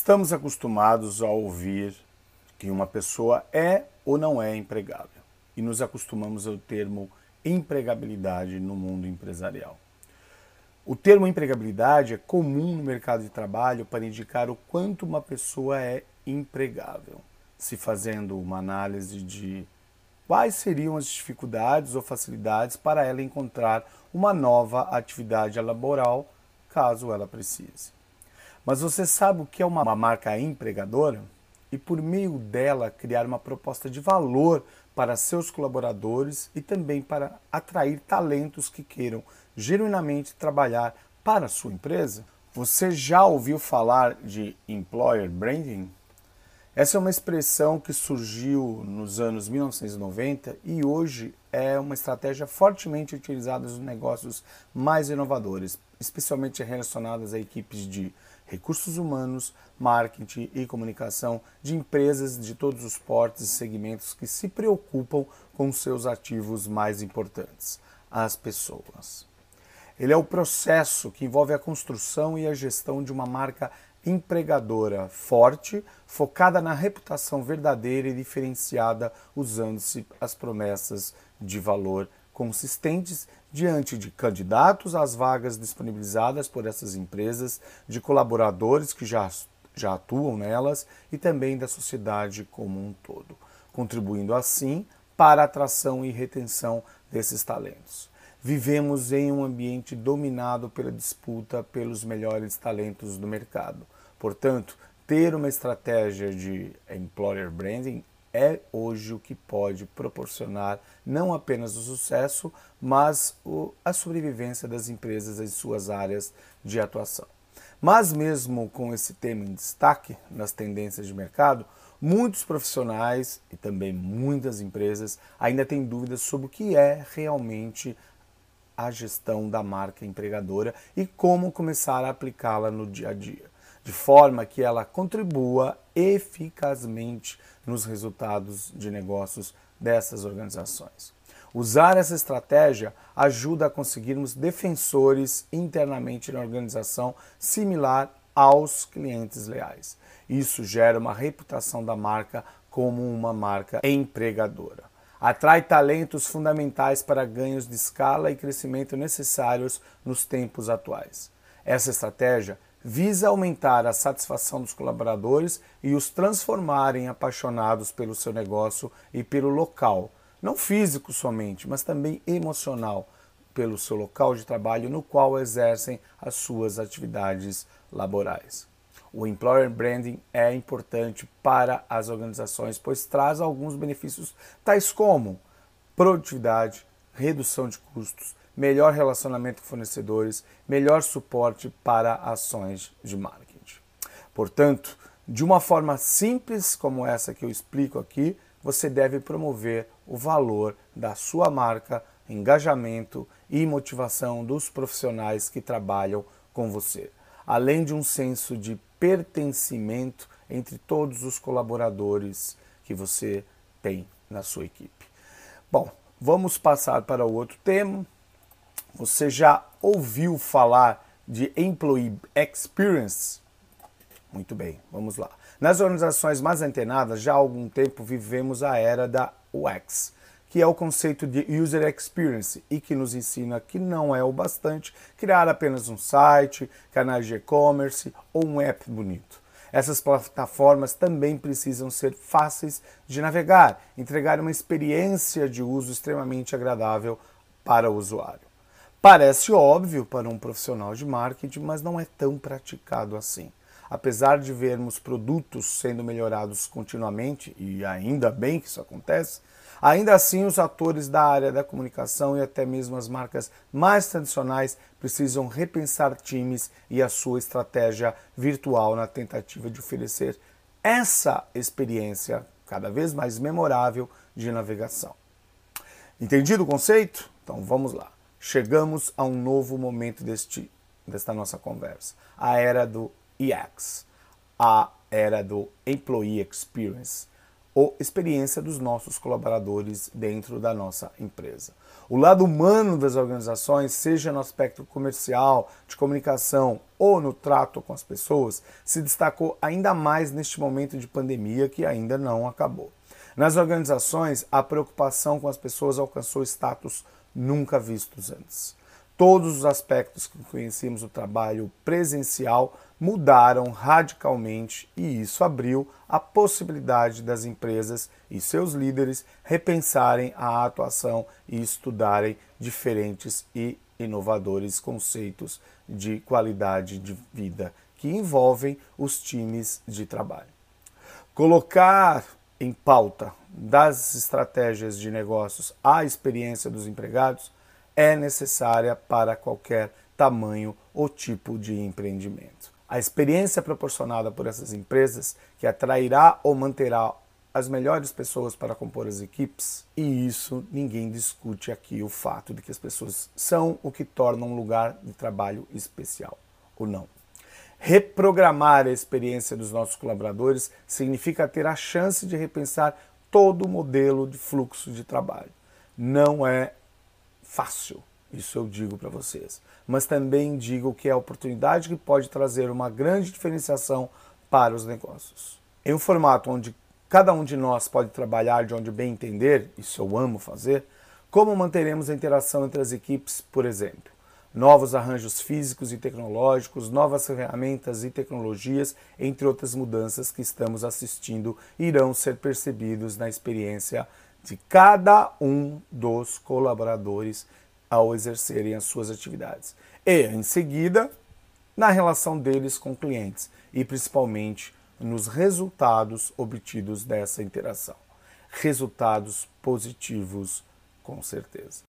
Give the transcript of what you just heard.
Estamos acostumados a ouvir que uma pessoa é ou não é empregável e nos acostumamos ao termo empregabilidade no mundo empresarial. O termo empregabilidade é comum no mercado de trabalho para indicar o quanto uma pessoa é empregável, se fazendo uma análise de quais seriam as dificuldades ou facilidades para ela encontrar uma nova atividade laboral caso ela precise. Mas você sabe o que é uma marca empregadora? E por meio dela criar uma proposta de valor para seus colaboradores e também para atrair talentos que queiram genuinamente trabalhar para a sua empresa? Você já ouviu falar de employer branding? Essa é uma expressão que surgiu nos anos 1990 e hoje é uma estratégia fortemente utilizada nos negócios mais inovadores, especialmente relacionadas a equipes de recursos humanos, marketing e comunicação de empresas de todos os portes e segmentos que se preocupam com seus ativos mais importantes, as pessoas. Ele é o processo que envolve a construção e a gestão de uma marca empregadora forte, focada na reputação verdadeira e diferenciada, usando-se as promessas de valor consistentes diante de candidatos às vagas disponibilizadas por essas empresas, de colaboradores que já, já atuam nelas e também da sociedade como um todo, contribuindo assim para a atração e retenção desses talentos. Vivemos em um ambiente dominado pela disputa pelos melhores talentos do mercado. Portanto, ter uma estratégia de employer branding é hoje o que pode proporcionar não apenas o sucesso, mas a sobrevivência das empresas em suas áreas de atuação. Mas mesmo com esse tema em destaque nas tendências de mercado, muitos profissionais e também muitas empresas ainda têm dúvidas sobre o que é realmente a gestão da marca empregadora e como começar a aplicá-la no dia a dia de forma que ela contribua eficazmente nos resultados de negócios dessas organizações. Usar essa estratégia ajuda a conseguirmos defensores internamente na organização similar aos clientes leais. Isso gera uma reputação da marca como uma marca empregadora. Atrai talentos fundamentais para ganhos de escala e crescimento necessários nos tempos atuais. Essa estratégia visa aumentar a satisfação dos colaboradores e os transformar em apaixonados pelo seu negócio e pelo local, não físico somente, mas também emocional, pelo seu local de trabalho no qual exercem as suas atividades laborais. O employer branding é importante para as organizações, pois traz alguns benefícios tais como produtividade, redução de custos, melhor relacionamento com fornecedores, melhor suporte para ações de marketing. Portanto, de uma forma simples como essa que eu explico aqui, você deve promover o valor da sua marca, engajamento e motivação dos profissionais que trabalham com você, além de um senso de pertencimento entre todos os colaboradores que você tem na sua equipe. Bom, vamos passar para o outro tema, você já ouviu falar de Employee Experience? Muito bem, vamos lá. Nas organizações mais antenadas, já há algum tempo vivemos a era da UX, que é o conceito de User Experience e que nos ensina que não é o bastante criar apenas um site, canais de e-commerce ou um app bonito. Essas plataformas também precisam ser fáceis de navegar, entregar uma experiência de uso extremamente agradável para o usuário. Parece óbvio para um profissional de marketing, mas não é tão praticado assim. apesar de vermos produtos sendo melhorados continuamente, e ainda bem que isso acontece, ainda assim os atores da área da comunicação e até mesmo as marcas mais tradicionais precisam repensar times e a sua estratégia virtual na tentativa de oferecer essa experiência cada vez mais memorável de navegação. Entendido o conceito? Então vamos lá. Chegamos a um novo momento deste, desta nossa conversa. A era do EX, a era do Employee Experience, ou experiência dos nossos colaboradores dentro da nossa empresa. O lado humano das organizações, seja no aspecto comercial, de comunicação ou no trato com as pessoas, se destacou ainda mais neste momento de pandemia que ainda não acabou. Nas organizações, a preocupação com as pessoas alcançou status nunca vistos antes. Todos os aspectos que conhecíamos do trabalho presencial mudaram radicalmente e isso abriu a possibilidade das empresas e seus líderes repensarem a atuação e estudarem diferentes e inovadores conceitos de qualidade de vida que envolvem os times de trabalho. Colocar em pauta das estratégias de negócios a experiência dos empregados é necessária para qualquer tamanho ou tipo de empreendimento. A experiência proporcionada por essas empresas, que atrairá ou manterá as melhores pessoas para compor as equipes, e isso ninguém discute aqui o fato de que as pessoas são o que torna um lugar de trabalho especial, ou não. Reprogramar a experiência dos nossos colaboradores significa ter a chance de repensar todo o modelo de fluxo de trabalho. Não é fácil, isso eu digo para vocês. Mas também digo que é a oportunidade que pode trazer uma grande diferenciação para os negócios. Em um formato onde cada um de nós pode trabalhar de onde bem entender, isso eu amo fazer, como manteremos a interação entre as equipes, por exemplo? Novos arranjos físicos e tecnológicos, novas ferramentas e tecnologias, entre outras mudanças que estamos assistindo, irão ser percebidos na experiência de cada um dos colaboradores ao exercerem as suas atividades. E, em seguida, na relação deles com clientes e principalmente nos resultados obtidos dessa interação. Resultados positivos, com certeza.